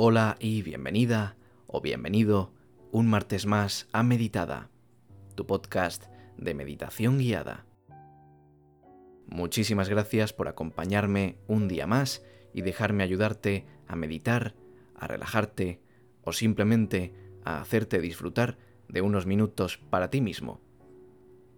Hola y bienvenida o bienvenido un martes más a Meditada, tu podcast de meditación guiada. Muchísimas gracias por acompañarme un día más y dejarme ayudarte a meditar, a relajarte o simplemente a hacerte disfrutar de unos minutos para ti mismo.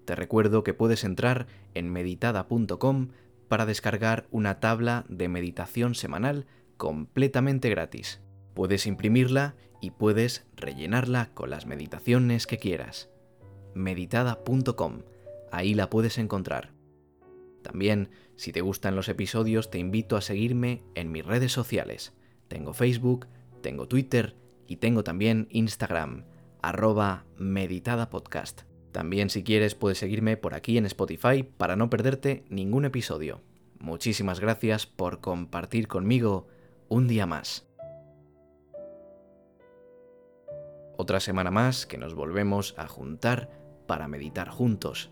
Te recuerdo que puedes entrar en meditada.com para descargar una tabla de meditación semanal completamente gratis. Puedes imprimirla y puedes rellenarla con las meditaciones que quieras. meditada.com, ahí la puedes encontrar. También, si te gustan los episodios, te invito a seguirme en mis redes sociales. Tengo Facebook, tengo Twitter y tengo también Instagram, arroba meditadapodcast. También si quieres puedes seguirme por aquí en Spotify para no perderte ningún episodio. Muchísimas gracias por compartir conmigo un día más. Otra semana más que nos volvemos a juntar para meditar juntos.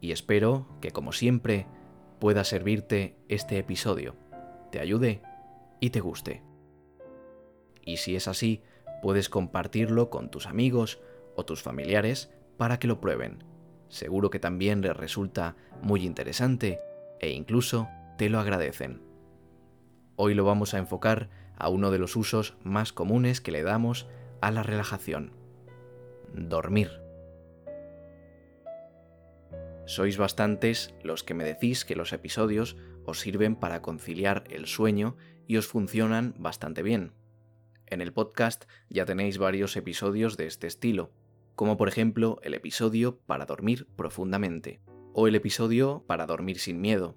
Y espero que, como siempre, pueda servirte este episodio, te ayude y te guste. Y si es así, puedes compartirlo con tus amigos o tus familiares para que lo prueben. Seguro que también les resulta muy interesante e incluso te lo agradecen. Hoy lo vamos a enfocar a uno de los usos más comunes que le damos a la relajación. Dormir. Sois bastantes los que me decís que los episodios os sirven para conciliar el sueño y os funcionan bastante bien. En el podcast ya tenéis varios episodios de este estilo, como por ejemplo el episodio para dormir profundamente, o el episodio para dormir sin miedo.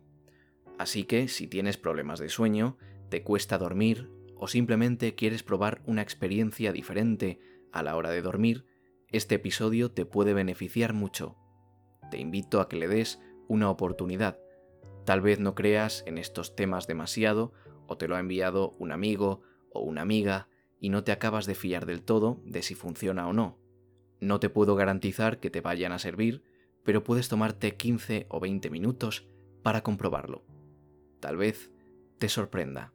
Así que si tienes problemas de sueño, te cuesta dormir o simplemente quieres probar una experiencia diferente a la hora de dormir, este episodio te puede beneficiar mucho. Te invito a que le des una oportunidad. Tal vez no creas en estos temas demasiado o te lo ha enviado un amigo o una amiga y no te acabas de fiar del todo de si funciona o no. No te puedo garantizar que te vayan a servir, pero puedes tomarte 15 o 20 minutos para comprobarlo. Tal vez te sorprenda.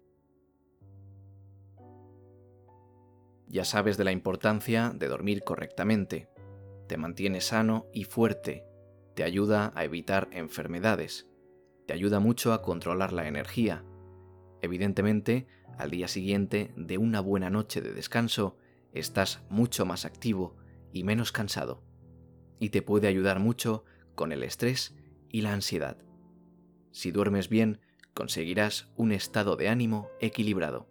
Ya sabes de la importancia de dormir correctamente. Te mantiene sano y fuerte. Te ayuda a evitar enfermedades. Te ayuda mucho a controlar la energía. Evidentemente, al día siguiente de una buena noche de descanso, estás mucho más activo y menos cansado. Y te puede ayudar mucho con el estrés y la ansiedad. Si duermes bien, conseguirás un estado de ánimo equilibrado.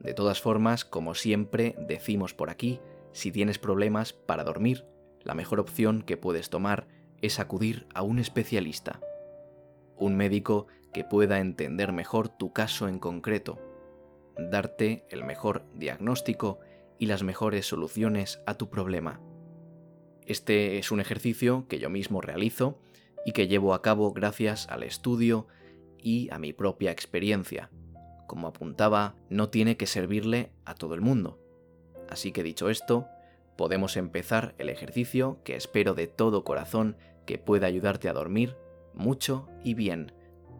De todas formas, como siempre decimos por aquí, si tienes problemas para dormir, la mejor opción que puedes tomar es acudir a un especialista, un médico que pueda entender mejor tu caso en concreto, darte el mejor diagnóstico y las mejores soluciones a tu problema. Este es un ejercicio que yo mismo realizo y que llevo a cabo gracias al estudio y a mi propia experiencia como apuntaba, no tiene que servirle a todo el mundo. Así que dicho esto, podemos empezar el ejercicio que espero de todo corazón que pueda ayudarte a dormir mucho y bien,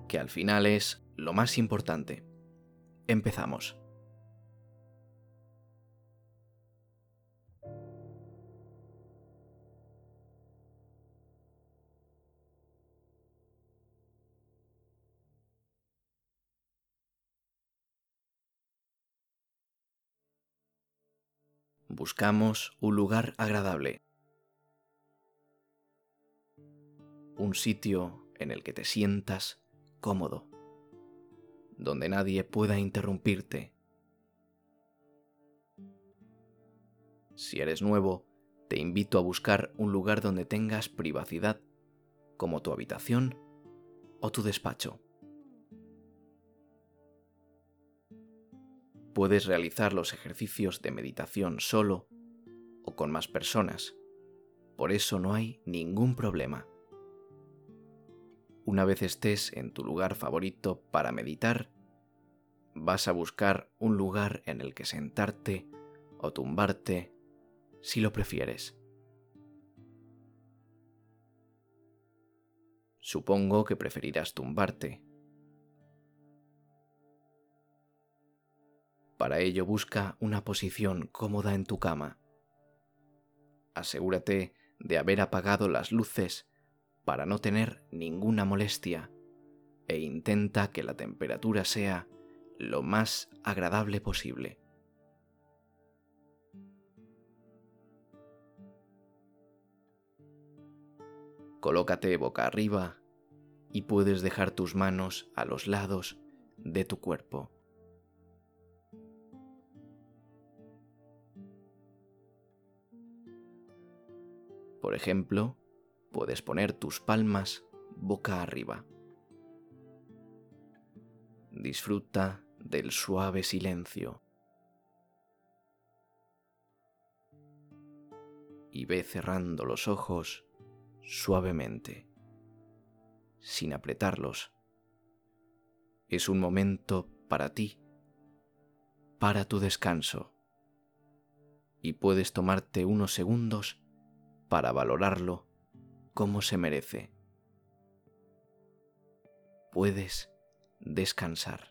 que al final es lo más importante. Empezamos. Buscamos un lugar agradable, un sitio en el que te sientas cómodo, donde nadie pueda interrumpirte. Si eres nuevo, te invito a buscar un lugar donde tengas privacidad, como tu habitación o tu despacho. Puedes realizar los ejercicios de meditación solo o con más personas. Por eso no hay ningún problema. Una vez estés en tu lugar favorito para meditar, vas a buscar un lugar en el que sentarte o tumbarte si lo prefieres. Supongo que preferirás tumbarte Para ello busca una posición cómoda en tu cama. Asegúrate de haber apagado las luces para no tener ninguna molestia e intenta que la temperatura sea lo más agradable posible. Colócate boca arriba y puedes dejar tus manos a los lados de tu cuerpo. Por ejemplo, puedes poner tus palmas boca arriba. Disfruta del suave silencio y ve cerrando los ojos suavemente, sin apretarlos. Es un momento para ti, para tu descanso, y puedes tomarte unos segundos para valorarlo como se merece. Puedes descansar.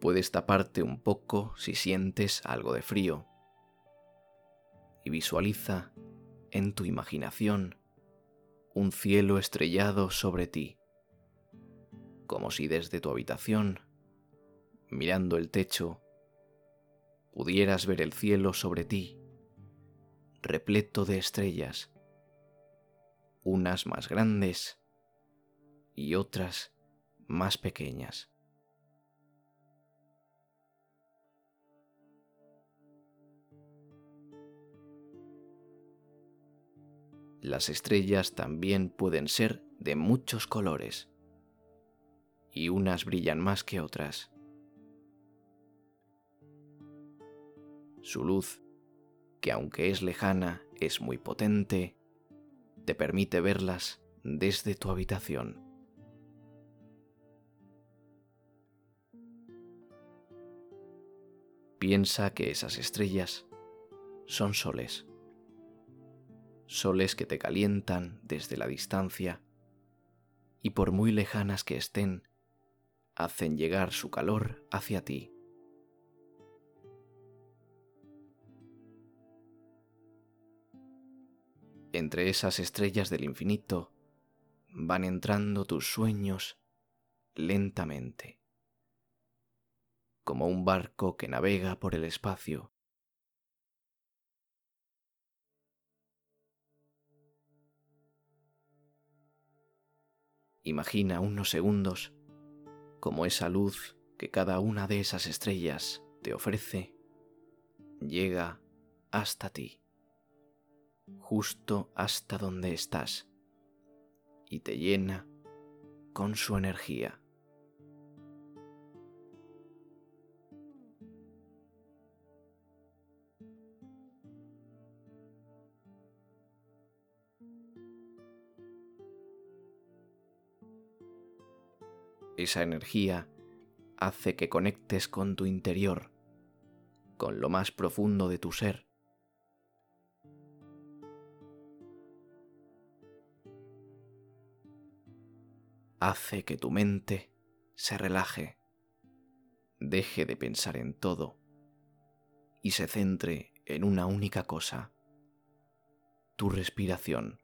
Puedes taparte un poco si sientes algo de frío y visualiza en tu imaginación un cielo estrellado sobre ti, como si desde tu habitación, mirando el techo, pudieras ver el cielo sobre ti, repleto de estrellas, unas más grandes y otras más pequeñas. Las estrellas también pueden ser de muchos colores y unas brillan más que otras. Su luz, que aunque es lejana, es muy potente, te permite verlas desde tu habitación. Piensa que esas estrellas son soles soles que te calientan desde la distancia y por muy lejanas que estén, hacen llegar su calor hacia ti. Entre esas estrellas del infinito van entrando tus sueños lentamente, como un barco que navega por el espacio Imagina unos segundos como esa luz que cada una de esas estrellas te ofrece llega hasta ti, justo hasta donde estás, y te llena con su energía. Esa energía hace que conectes con tu interior, con lo más profundo de tu ser. Hace que tu mente se relaje, deje de pensar en todo y se centre en una única cosa, tu respiración.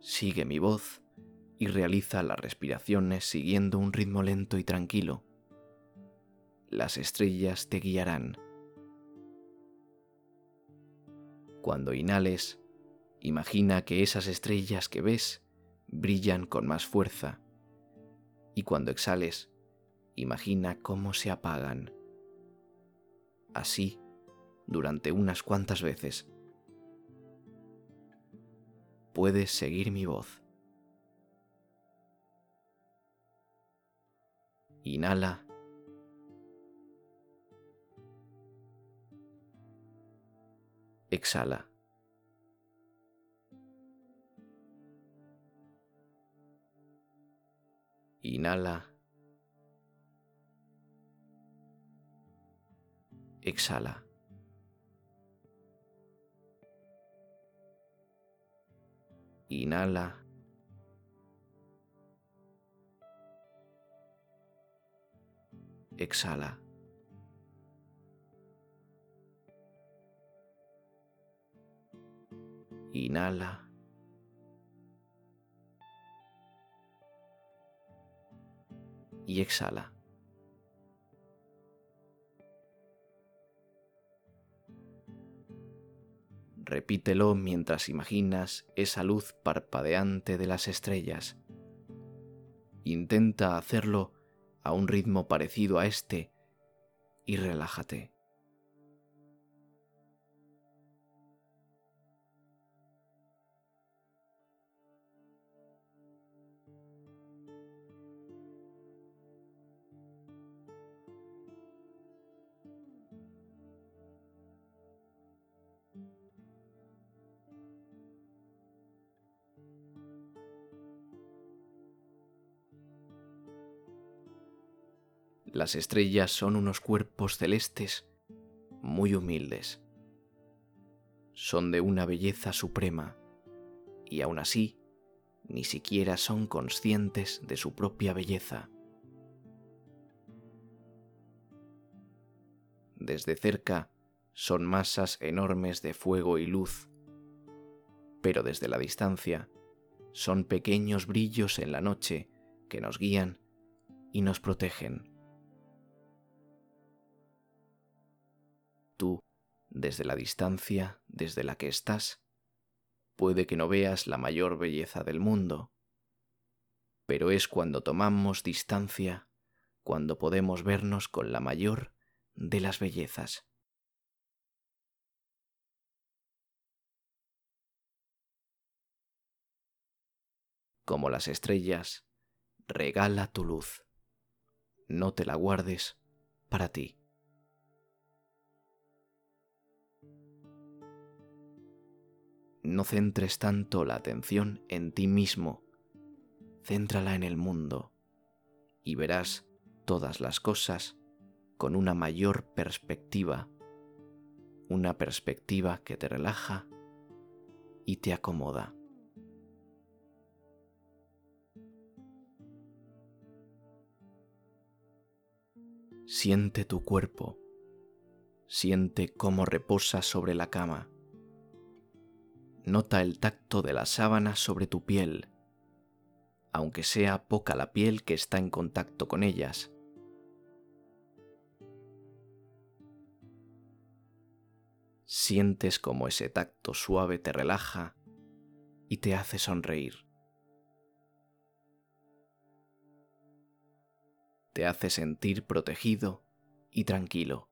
Sigue mi voz y realiza las respiraciones siguiendo un ritmo lento y tranquilo. Las estrellas te guiarán. Cuando inhales, imagina que esas estrellas que ves brillan con más fuerza y cuando exhales, imagina cómo se apagan. Así, durante unas cuantas veces puedes seguir mi voz. Inhala. Exhala. Inhala. Exhala. Inhala. Exhala. Inhala. Y exhala. Repítelo mientras imaginas esa luz parpadeante de las estrellas. Intenta hacerlo a un ritmo parecido a este y relájate. Las estrellas son unos cuerpos celestes muy humildes. Son de una belleza suprema y aún así ni siquiera son conscientes de su propia belleza. Desde cerca son masas enormes de fuego y luz, pero desde la distancia son pequeños brillos en la noche que nos guían y nos protegen. Desde la distancia desde la que estás, puede que no veas la mayor belleza del mundo, pero es cuando tomamos distancia cuando podemos vernos con la mayor de las bellezas. Como las estrellas, regala tu luz. No te la guardes para ti. No centres tanto la atención en ti mismo, céntrala en el mundo y verás todas las cosas con una mayor perspectiva, una perspectiva que te relaja y te acomoda. Siente tu cuerpo, siente cómo reposa sobre la cama Nota el tacto de la sábana sobre tu piel, aunque sea poca la piel que está en contacto con ellas. Sientes como ese tacto suave te relaja y te hace sonreír. Te hace sentir protegido y tranquilo.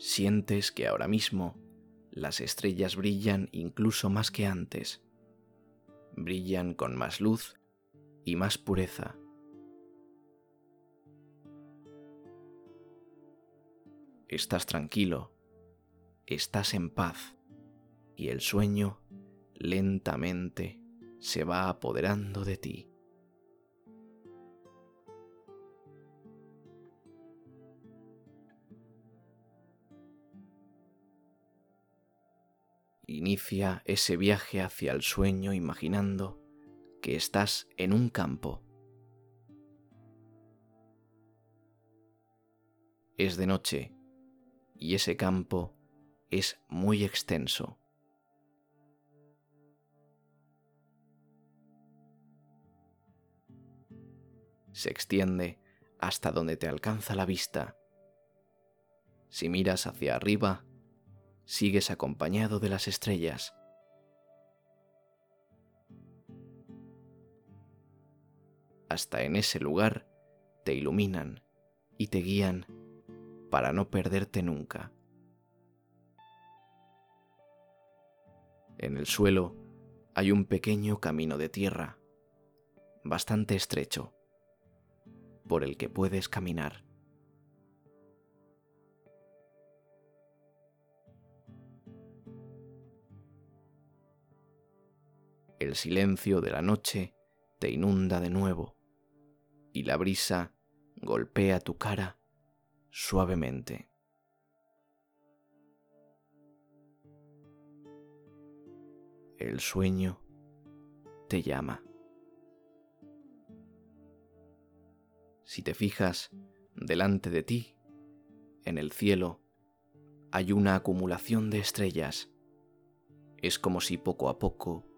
Sientes que ahora mismo las estrellas brillan incluso más que antes. Brillan con más luz y más pureza. Estás tranquilo, estás en paz y el sueño lentamente se va apoderando de ti. Inicia ese viaje hacia el sueño imaginando que estás en un campo. Es de noche y ese campo es muy extenso. Se extiende hasta donde te alcanza la vista. Si miras hacia arriba, sigues acompañado de las estrellas. Hasta en ese lugar te iluminan y te guían para no perderte nunca. En el suelo hay un pequeño camino de tierra, bastante estrecho, por el que puedes caminar. El silencio de la noche te inunda de nuevo y la brisa golpea tu cara suavemente. El sueño te llama. Si te fijas delante de ti, en el cielo, hay una acumulación de estrellas. Es como si poco a poco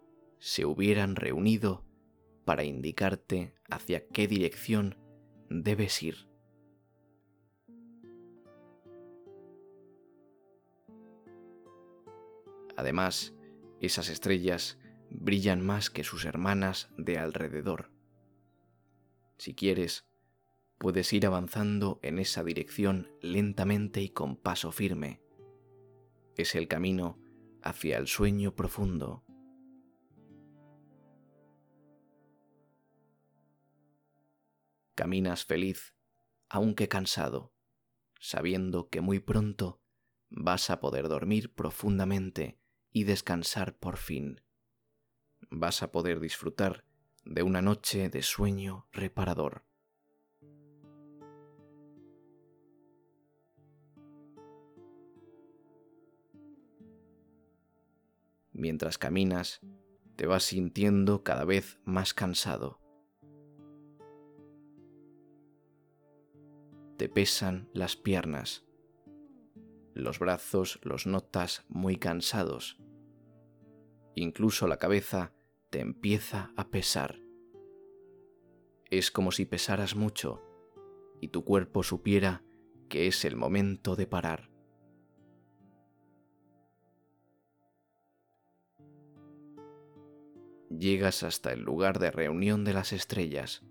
se hubieran reunido para indicarte hacia qué dirección debes ir. Además, esas estrellas brillan más que sus hermanas de alrededor. Si quieres, puedes ir avanzando en esa dirección lentamente y con paso firme. Es el camino hacia el sueño profundo. Caminas feliz, aunque cansado, sabiendo que muy pronto vas a poder dormir profundamente y descansar por fin. Vas a poder disfrutar de una noche de sueño reparador. Mientras caminas, te vas sintiendo cada vez más cansado. Te pesan las piernas. Los brazos los notas muy cansados incluso la cabeza te empieza a pesar. Es como si pesaras mucho y tu cuerpo supiera que es el momento de parar. Llegas hasta el lugar de reunión de las estrellas.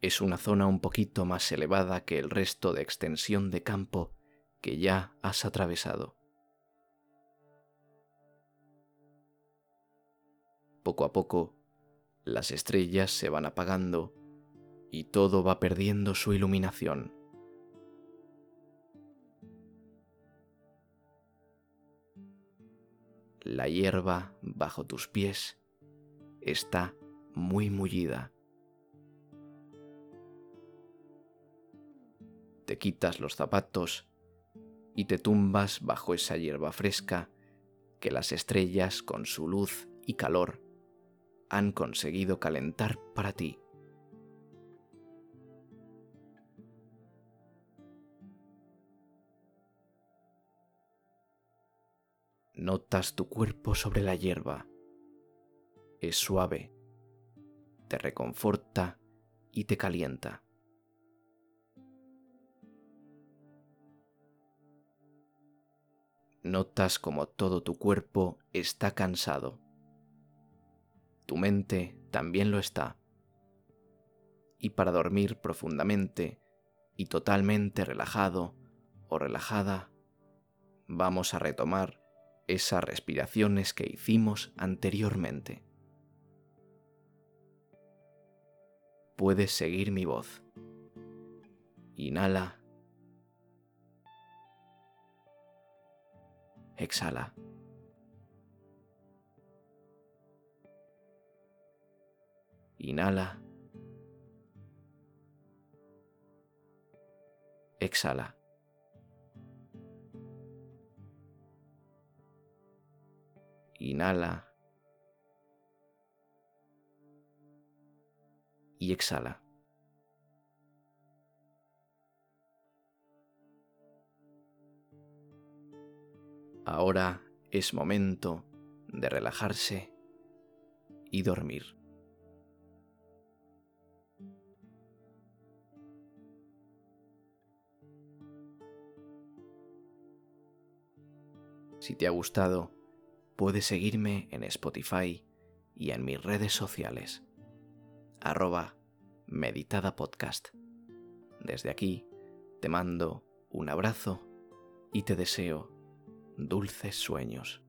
Es una zona un poquito más elevada que el resto de extensión de campo que ya has atravesado. Poco a poco, las estrellas se van apagando y todo va perdiendo su iluminación. La hierba bajo tus pies está muy mullida. Te quitas los zapatos y te tumbas bajo esa hierba fresca que las estrellas con su luz y calor han conseguido calentar para ti. Notas tu cuerpo sobre la hierba. Es suave, te reconforta y te calienta. Notas como todo tu cuerpo está cansado. Tu mente también lo está. Y para dormir profundamente y totalmente relajado o relajada, vamos a retomar esas respiraciones que hicimos anteriormente. Puedes seguir mi voz. Inhala exhala. Inhala. Exhala. Inhala. Y exhala. Ahora es momento de relajarse y dormir. Si te ha gustado, puedes seguirme en Spotify y en mis redes sociales. Arroba Meditada Podcast. Desde aquí te mando un abrazo y te deseo dulces sueños.